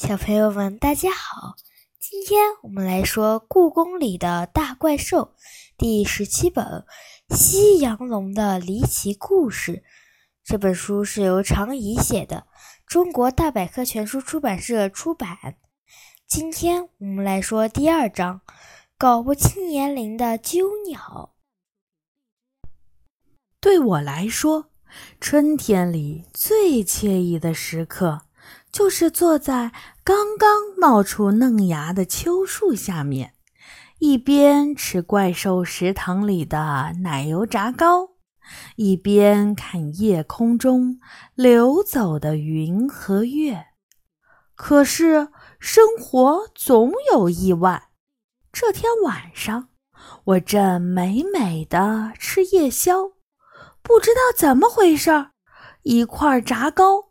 小朋友们，大家好！今天我们来说《故宫里的大怪兽》第十七本《西洋龙的离奇故事》。这本书是由常怡写的，中国大百科全书出版社出版。今天我们来说第二章：搞不清年龄的鸠鸟。对我来说，春天里最惬意的时刻。就是坐在刚刚冒出嫩芽的秋树下面，一边吃怪兽食堂里的奶油炸糕，一边看夜空中流走的云和月。可是生活总有意外。这天晚上，我正美美的吃夜宵，不知道怎么回事儿，一块炸糕。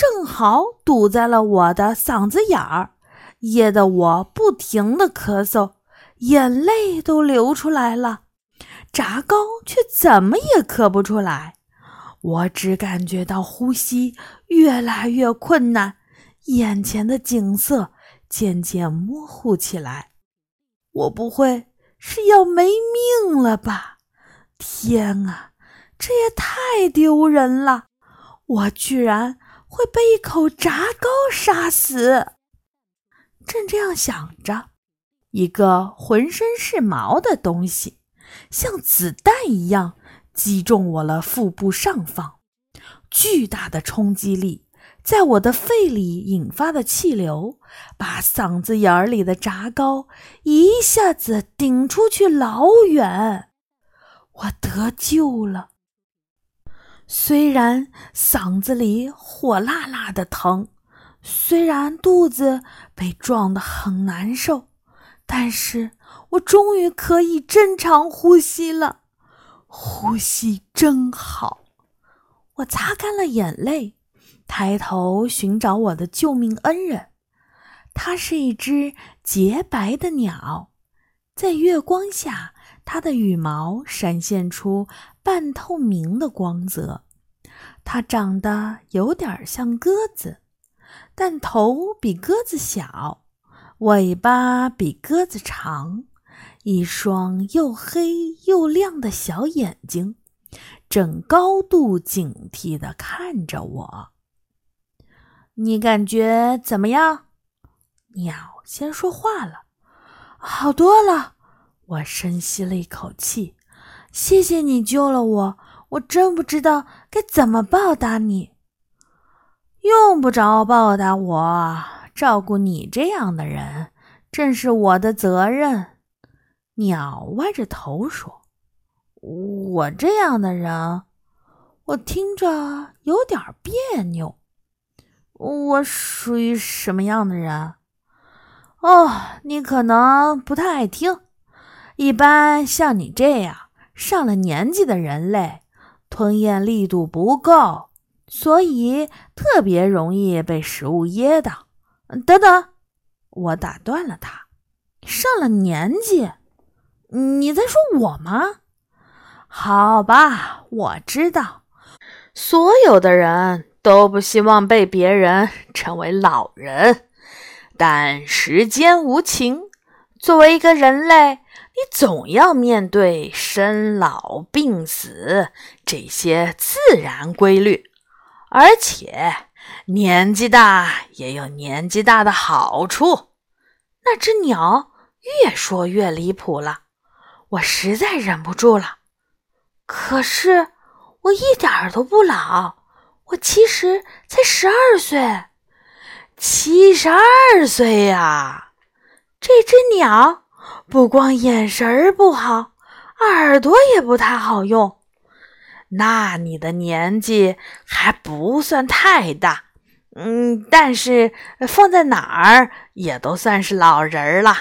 正好堵在了我的嗓子眼儿，噎得我不停地咳嗽，眼泪都流出来了。炸糕却怎么也咳不出来，我只感觉到呼吸越来越困难，眼前的景色渐渐模糊起来。我不会是要没命了吧？天啊，这也太丢人了！我居然……会被一口炸糕杀死。正这样想着，一个浑身是毛的东西，像子弹一样击中我了腹部上方。巨大的冲击力在我的肺里引发的气流，把嗓子眼儿里的炸糕一下子顶出去老远。我得救了。虽然嗓子里火辣辣的疼，虽然肚子被撞得很难受，但是我终于可以正常呼吸了。呼吸真好。我擦干了眼泪，抬头寻找我的救命恩人。它是一只洁白的鸟，在月光下。它的羽毛闪现出半透明的光泽，它长得有点像鸽子，但头比鸽子小，尾巴比鸽子长，一双又黑又亮的小眼睛正高度警惕地看着我。你感觉怎么样？鸟先说话了：“好多了。”我深吸了一口气，谢谢你救了我，我真不知道该怎么报答你。用不着报答我，照顾你这样的人正是我的责任。鸟歪着头说：“我这样的人，我听着有点别扭。我属于什么样的人？哦，你可能不太爱听。”一般像你这样上了年纪的人类，吞咽力度不够，所以特别容易被食物噎到。等等，我打断了他。上了年纪？你在说我吗？好吧，我知道，所有的人都不希望被别人称为老人，但时间无情，作为一个人类。你总要面对生老病死这些自然规律，而且年纪大也有年纪大的好处。那只鸟越说越离谱了，我实在忍不住了。可是我一点儿都不老，我其实才十二岁，七十二岁呀！这只鸟。不光眼神儿不好，耳朵也不太好用。那你的年纪还不算太大，嗯，但是放在哪儿也都算是老人儿了。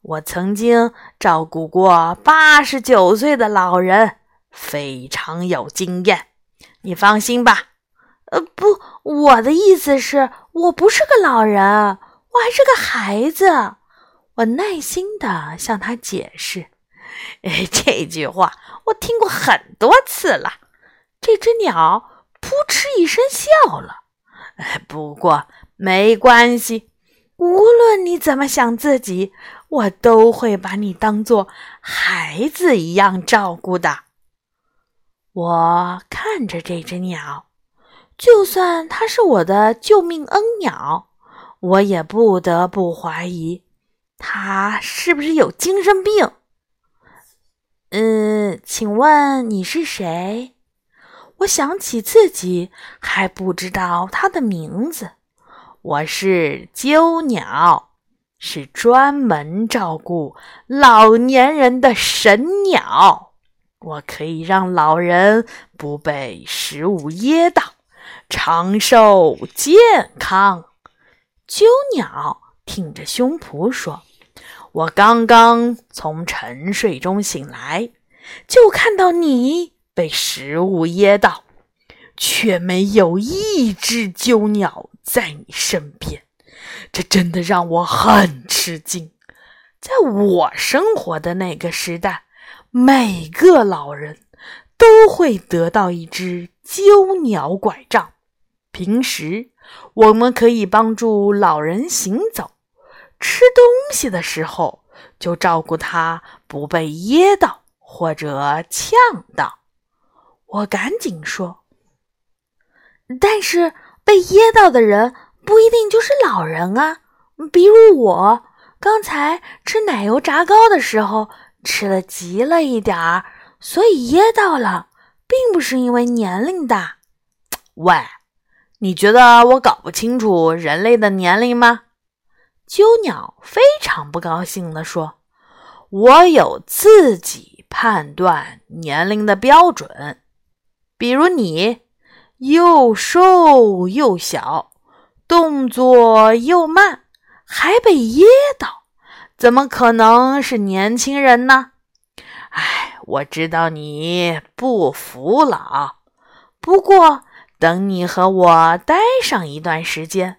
我曾经照顾过八十九岁的老人，非常有经验。你放心吧。呃，不，我的意思是，我不是个老人，我还是个孩子。我耐心地向他解释：“哎，这句话我听过很多次了。”这只鸟扑哧一声笑了。“哎，不过没关系，无论你怎么想自己，我都会把你当做孩子一样照顾的。我看着这只鸟，就算它是我的救命恩鸟，我也不得不怀疑他是不是有精神病。嗯，请问你是谁？我想起自己还不知道他的名字。我是鸠鸟，是专门照顾老年人的神鸟。我可以让老人不被食物噎到，长寿健康。鸠鸟挺着胸脯说：“我刚刚从沉睡中醒来，就看到你被食物噎到，却没有一只鸠鸟。”在你身边，这真的让我很吃惊。在我生活的那个时代，每个老人都会得到一只鸠鸟拐杖。平时我们可以帮助老人行走，吃东西的时候就照顾他不被噎到或者呛到。我赶紧说，但是。被噎到的人不一定就是老人啊，比如我刚才吃奶油炸糕的时候吃的急了一点儿，所以噎到了，并不是因为年龄大。喂，你觉得我搞不清楚人类的年龄吗？鸠鸟非常不高兴地说：“我有自己判断年龄的标准，比如你。”又瘦又小，动作又慢，还被噎到，怎么可能是年轻人呢？哎，我知道你不服老，不过等你和我待上一段时间，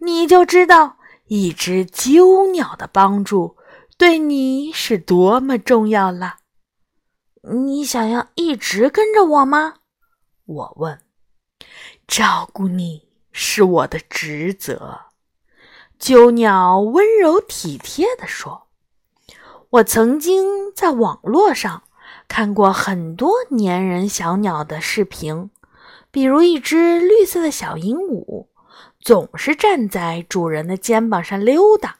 你就知道一只鸠鸟的帮助对你是多么重要了。你想要一直跟着我吗？我问。照顾你是我的职责，鸠鸟温柔体贴地说：“我曾经在网络上看过很多粘人小鸟的视频，比如一只绿色的小鹦鹉，总是站在主人的肩膀上溜达，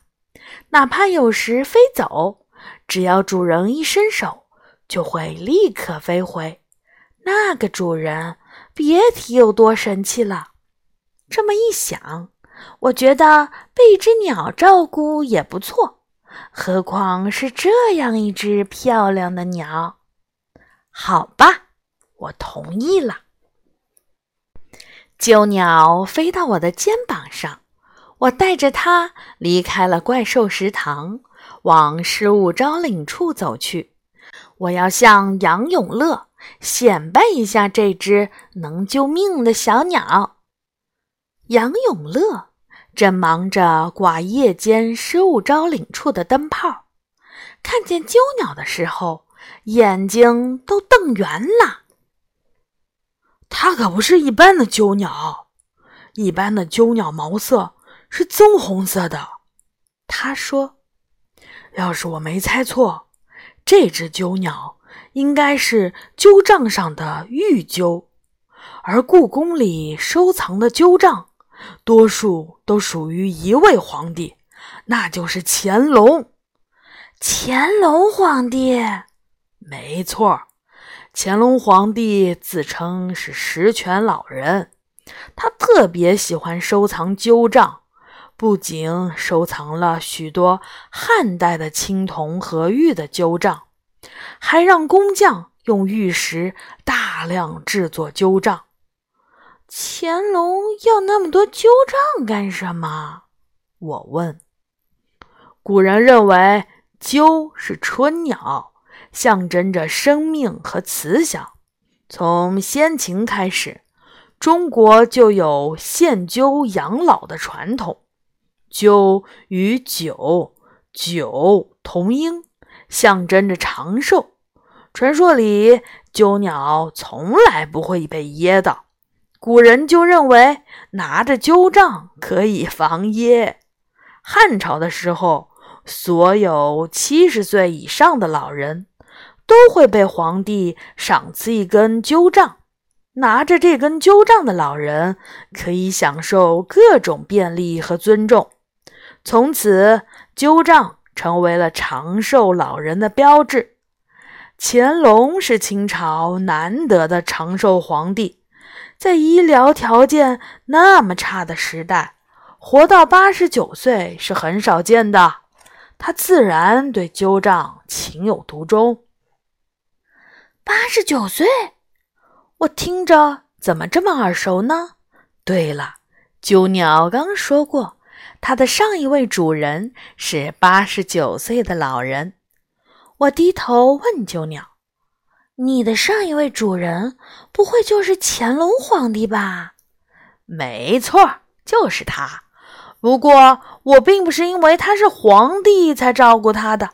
哪怕有时飞走，只要主人一伸手，就会立刻飞回。那个主人。”别提有多神气了。这么一想，我觉得被一只鸟照顾也不错，何况是这样一只漂亮的鸟。好吧，我同意了。鸠鸟飞到我的肩膀上，我带着它离开了怪兽食堂，往失物招领处走去。我要向杨永乐。显摆一下这只能救命的小鸟。杨永乐正忙着挂夜间失物招领处的灯泡，看见鸠鸟的时候，眼睛都瞪圆了。它可不是一般的鸠鸟，一般的鸠鸟毛色是棕红色的。他说：“要是我没猜错，这只鸠鸟。”应该是鸠杖上的玉鸠，而故宫里收藏的鸠杖，多数都属于一位皇帝，那就是乾隆。乾隆皇帝，没错，乾隆皇帝自称是十全老人，他特别喜欢收藏鸠杖，不仅收藏了许多汉代的青铜和玉的鸠杖。还让工匠用玉石大量制作鸠杖。乾隆要那么多鸠杖干什么？我问。古人认为鸠是春鸟，象征着生命和慈祥。从先秦开始，中国就有献鸠养老的传统。鸠与酒酒同音，象征着长寿。传说里，鸠鸟从来不会被噎到，古人就认为拿着鸠杖可以防噎。汉朝的时候，所有七十岁以上的老人都会被皇帝赏赐一根灸杖。拿着这根灸杖的老人可以享受各种便利和尊重。从此，灸杖成为了长寿老人的标志。乾隆是清朝难得的长寿皇帝，在医疗条件那么差的时代，活到八十九岁是很少见的。他自然对灸杖情有独钟。八十九岁。我听着怎么这么耳熟呢？对了，鸠鸟刚说过，它的上一位主人是八十九岁的老人。我低头问鸠鸟：“你的上一位主人不会就是乾隆皇帝吧？”“没错，就是他。不过我并不是因为他是皇帝才照顾他的。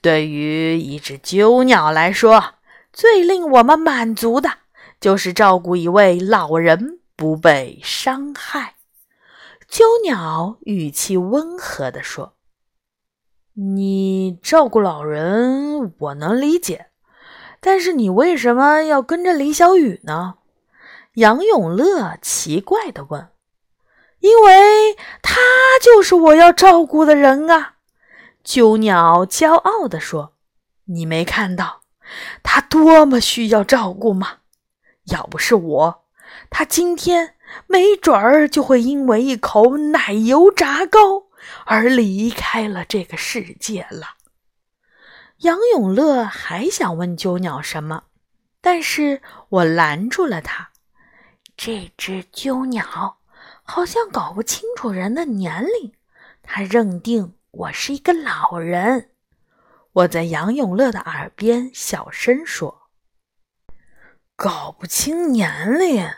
对于一只鸠鸟来说，最令我们满足的。”就是照顾一位老人不被伤害。鸠鸟语气温和地说：“你照顾老人，我能理解，但是你为什么要跟着李小雨呢？”杨永乐奇怪地问：“因为他就是我要照顾的人啊！”鸠鸟骄傲地说：“你没看到他多么需要照顾吗？”要不是我，他今天没准儿就会因为一口奶油炸糕而离开了这个世界了。杨永乐还想问鸠鸟什么，但是我拦住了他。这只鸠鸟好像搞不清楚人的年龄，他认定我是一个老人。我在杨永乐的耳边小声说。搞不清年龄，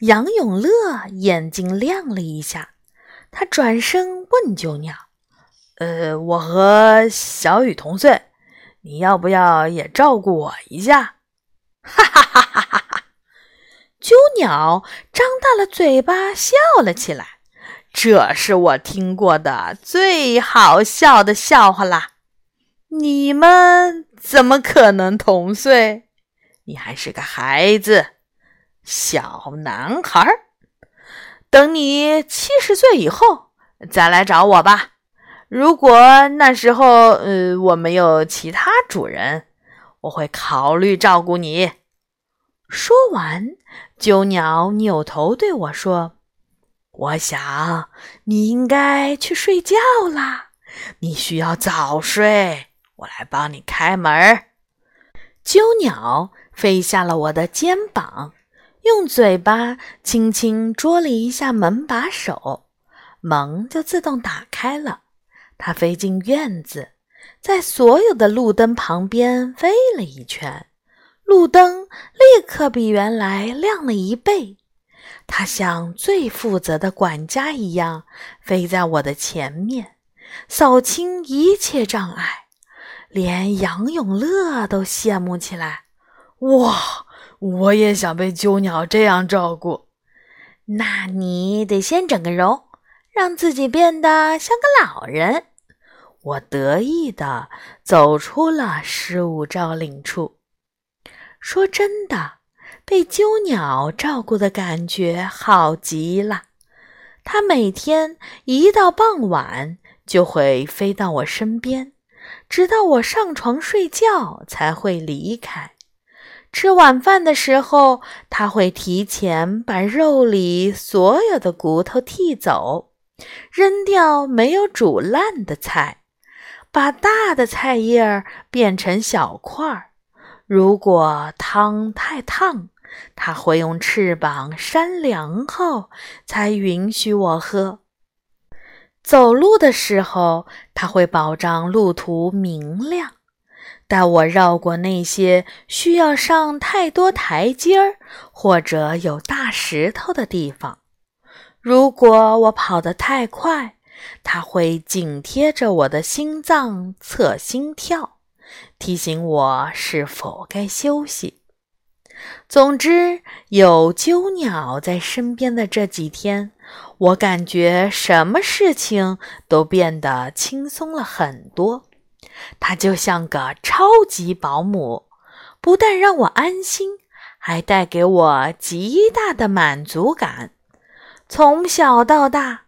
杨永乐眼睛亮了一下，他转身问鸠鸟：“呃，我和小雨同岁，你要不要也照顾我一下？” 哈哈哈哈哈哈！鸠鸟张大了嘴巴笑了起来，这是我听过的最好笑的笑话啦！你们怎么可能同岁？你还是个孩子，小男孩。等你七十岁以后再来找我吧。如果那时候，呃，我没有其他主人，我会考虑照顾你。说完，鸠鸟扭头对我说：“我想你应该去睡觉啦，你需要早睡。我来帮你开门。”鸠鸟。飞下了我的肩膀，用嘴巴轻轻啄了一下门把手，门就自动打开了。它飞进院子，在所有的路灯旁边飞了一圈，路灯立刻比原来亮了一倍。它像最负责的管家一样，飞在我的前面，扫清一切障碍，连杨永乐都羡慕起来。哇！我也想被鸠鸟这样照顾。那你得先整个容，让自己变得像个老人。我得意地走出了失物招领处。说真的，被鸠鸟照顾的感觉好极了。它每天一到傍晚就会飞到我身边，直到我上床睡觉才会离开。吃晚饭的时候，他会提前把肉里所有的骨头剔走，扔掉没有煮烂的菜，把大的菜叶儿变成小块儿。如果汤太烫，他会用翅膀扇凉后才允许我喝。走路的时候，它会保障路途明亮。带我绕过那些需要上太多台阶儿或者有大石头的地方。如果我跑得太快，它会紧贴着我的心脏测心跳，提醒我是否该休息。总之，有鸠鸟在身边的这几天，我感觉什么事情都变得轻松了很多。它就像个超级保姆，不但让我安心，还带给我极大的满足感。从小到大，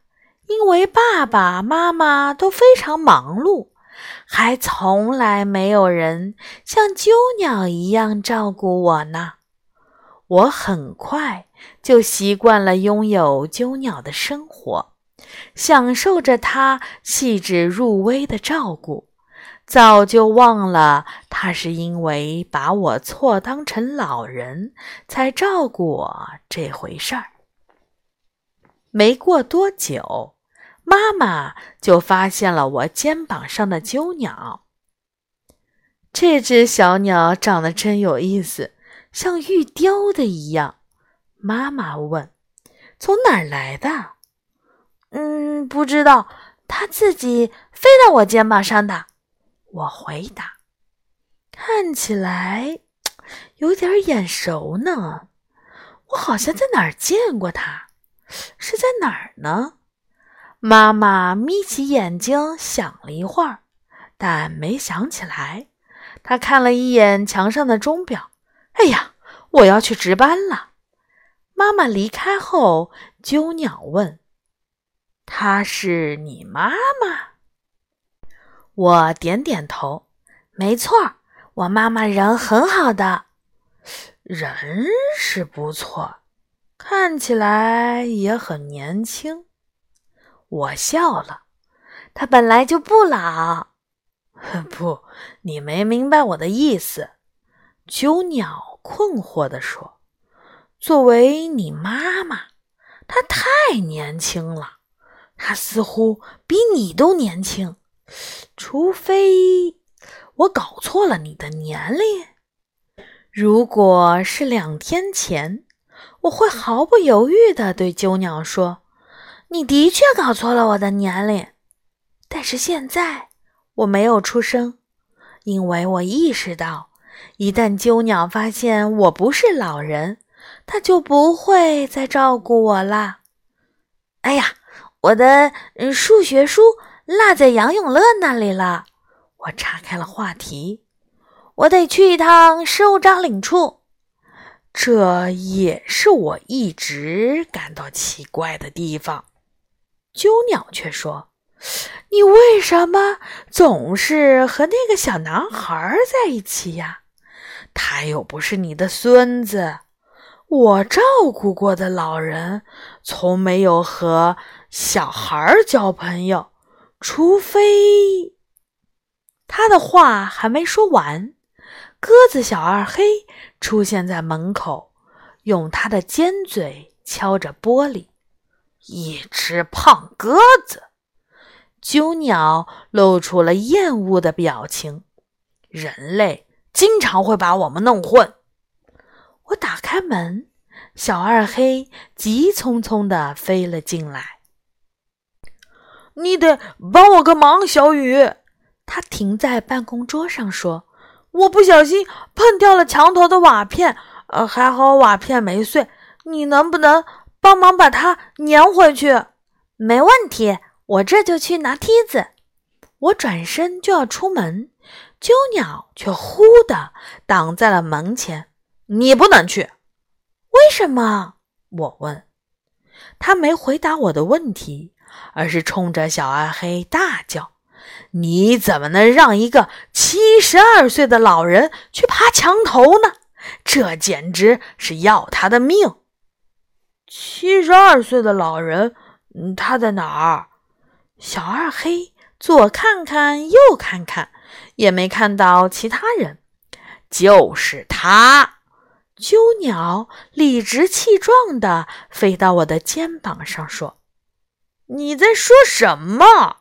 因为爸爸妈妈都非常忙碌，还从来没有人像鸠鸟一样照顾我呢。我很快就习惯了拥有鸠鸟的生活，享受着它细致入微的照顾，早就忘了它是因为把我错当成老人才照顾我这回事儿。没过多久，妈妈就发现了我肩膀上的鸠鸟。这只小鸟长得真有意思。像玉雕的一样，妈妈问：“从哪儿来的？”“嗯，不知道，它自己飞到我肩膀上的。”我回答。“看起来有点眼熟呢，我好像在哪儿见过它，是在哪儿呢？”妈妈眯起眼睛想了一会儿，但没想起来。她看了一眼墙上的钟表。哎呀，我要去值班了。妈妈离开后，鸠鸟问：“她是你妈妈？”我点点头：“没错，我妈妈人很好的，人是不错，看起来也很年轻。”我笑了：“她本来就不老。”不，你没明白我的意思。鸠鸟困惑地说：“作为你妈妈，她太年轻了。她似乎比你都年轻，除非我搞错了你的年龄。如果是两天前，我会毫不犹豫地对鸠鸟说：‘你的确搞错了我的年龄。’但是现在我没有出声，因为我意识到。”一旦鸠鸟发现我不是老人，他就不会再照顾我啦。哎呀，我的数学书落在杨永乐那里了。我岔开了话题，我得去一趟事务招领处。这也是我一直感到奇怪的地方。鸠鸟却说：“你为什么总是和那个小男孩在一起呀？”他又不是你的孙子，我照顾过的老人从没有和小孩交朋友，除非……他的话还没说完，鸽子小二黑出现在门口，用他的尖嘴敲着玻璃。一只胖鸽子，鸠鸟露出了厌恶的表情。人类。经常会把我们弄混。我打开门，小二黑急匆匆地飞了进来。你得帮我个忙，小雨。他停在办公桌上说：“我不小心碰掉了墙头的瓦片，呃，还好瓦片没碎。你能不能帮忙把它粘回去？”没问题，我这就去拿梯子。我转身就要出门。鸠鸟却忽地挡在了门前。“你不能去。”“为什么？”我问。他没回答我的问题，而是冲着小二黑大叫：“你怎么能让一个七十二岁的老人去爬墙头呢？这简直是要他的命！”“七十二岁的老人，他在哪儿？”小二黑左看看，右看看。也没看到其他人，就是他。鸠鸟理直气壮地飞到我的肩膀上，说：“你在说什么？”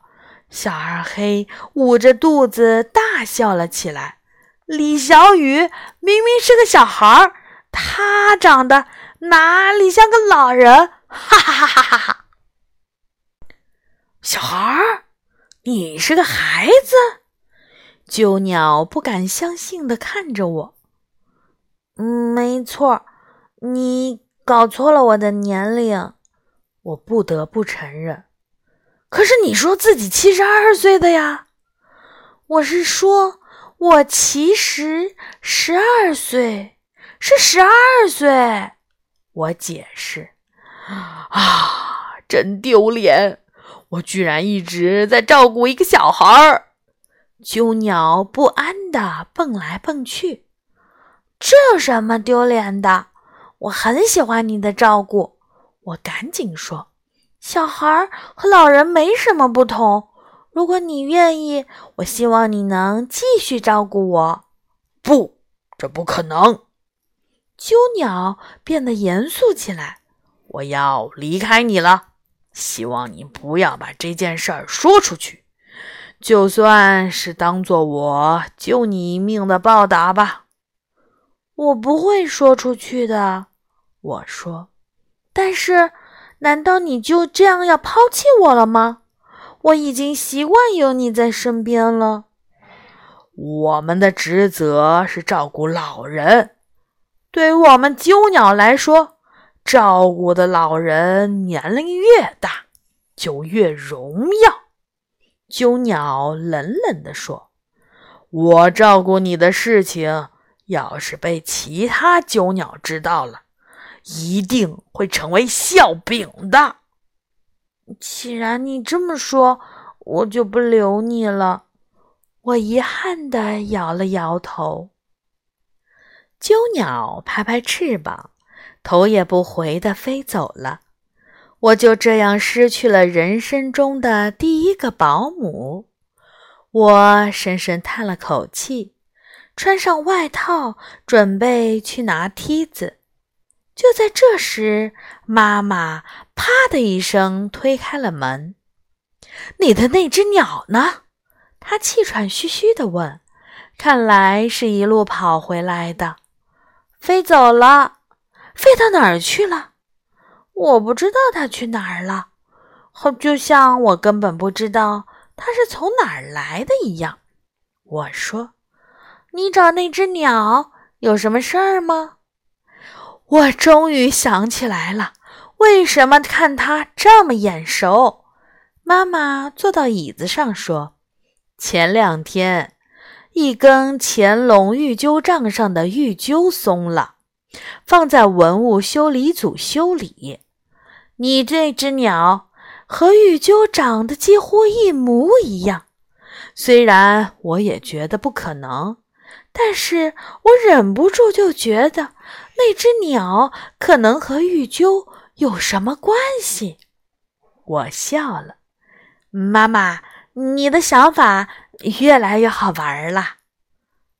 小二黑捂着肚子大笑了起来。李小雨明明是个小孩儿，他长得哪里像个老人？哈哈哈哈哈哈！小孩儿，你是个孩子？鸠鸟不敢相信地看着我。“嗯，没错，你搞错了我的年龄。”我不得不承认。可是你说自己七十二岁的呀？我是说，我其实十二岁，是十二岁。我解释。啊，真丢脸！我居然一直在照顾一个小孩儿。鸠鸟不安地蹦来蹦去。这有什么丢脸的？我很喜欢你的照顾。我赶紧说：“小孩和老人没什么不同。如果你愿意，我希望你能继续照顾我。”不，这不可能。鸠鸟变得严肃起来。我要离开你了，希望你不要把这件事儿说出去，就算是当做我救你一命的报答吧。我不会说出去的，我说。但是，难道你就这样要抛弃我了吗？我已经习惯有你在身边了。我们的职责是照顾老人，对于我们鸠鸟来说。照顾的老人年龄越大，就越荣耀。鸠鸟冷冷地说：“我照顾你的事情，要是被其他鸠鸟知道了，一定会成为笑柄的。”既然你这么说，我就不留你了。我遗憾地摇了摇头。鸠鸟拍拍翅膀。头也不回地飞走了，我就这样失去了人生中的第一个保姆。我深深叹了口气，穿上外套，准备去拿梯子。就在这时，妈妈“啪”的一声推开了门。“你的那只鸟呢？”她气喘吁吁地问。看来是一路跑回来的，飞走了。飞到哪儿去了？我不知道它去哪儿了，好，就像我根本不知道它是从哪儿来的一样。我说：“你找那只鸟有什么事儿吗？”我终于想起来了，为什么看它这么眼熟？妈妈坐到椅子上说：“前两天，一根乾隆玉鸠杖上的玉鸠松了。”放在文物修理组修理。你这只鸟和玉鸠长得几乎一模一样，虽然我也觉得不可能，但是我忍不住就觉得那只鸟可能和玉鸠有什么关系。我笑了，妈妈，你的想法越来越好玩了。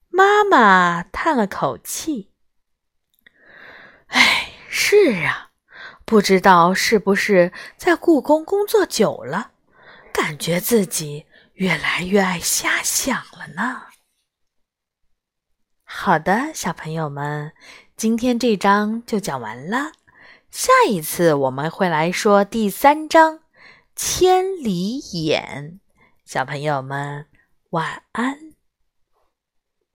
妈妈叹了口气。哎，是啊，不知道是不是在故宫工作久了，感觉自己越来越爱瞎想了呢。好的，小朋友们，今天这章就讲完了，下一次我们会来说第三章《千里眼》。小朋友们，晚安。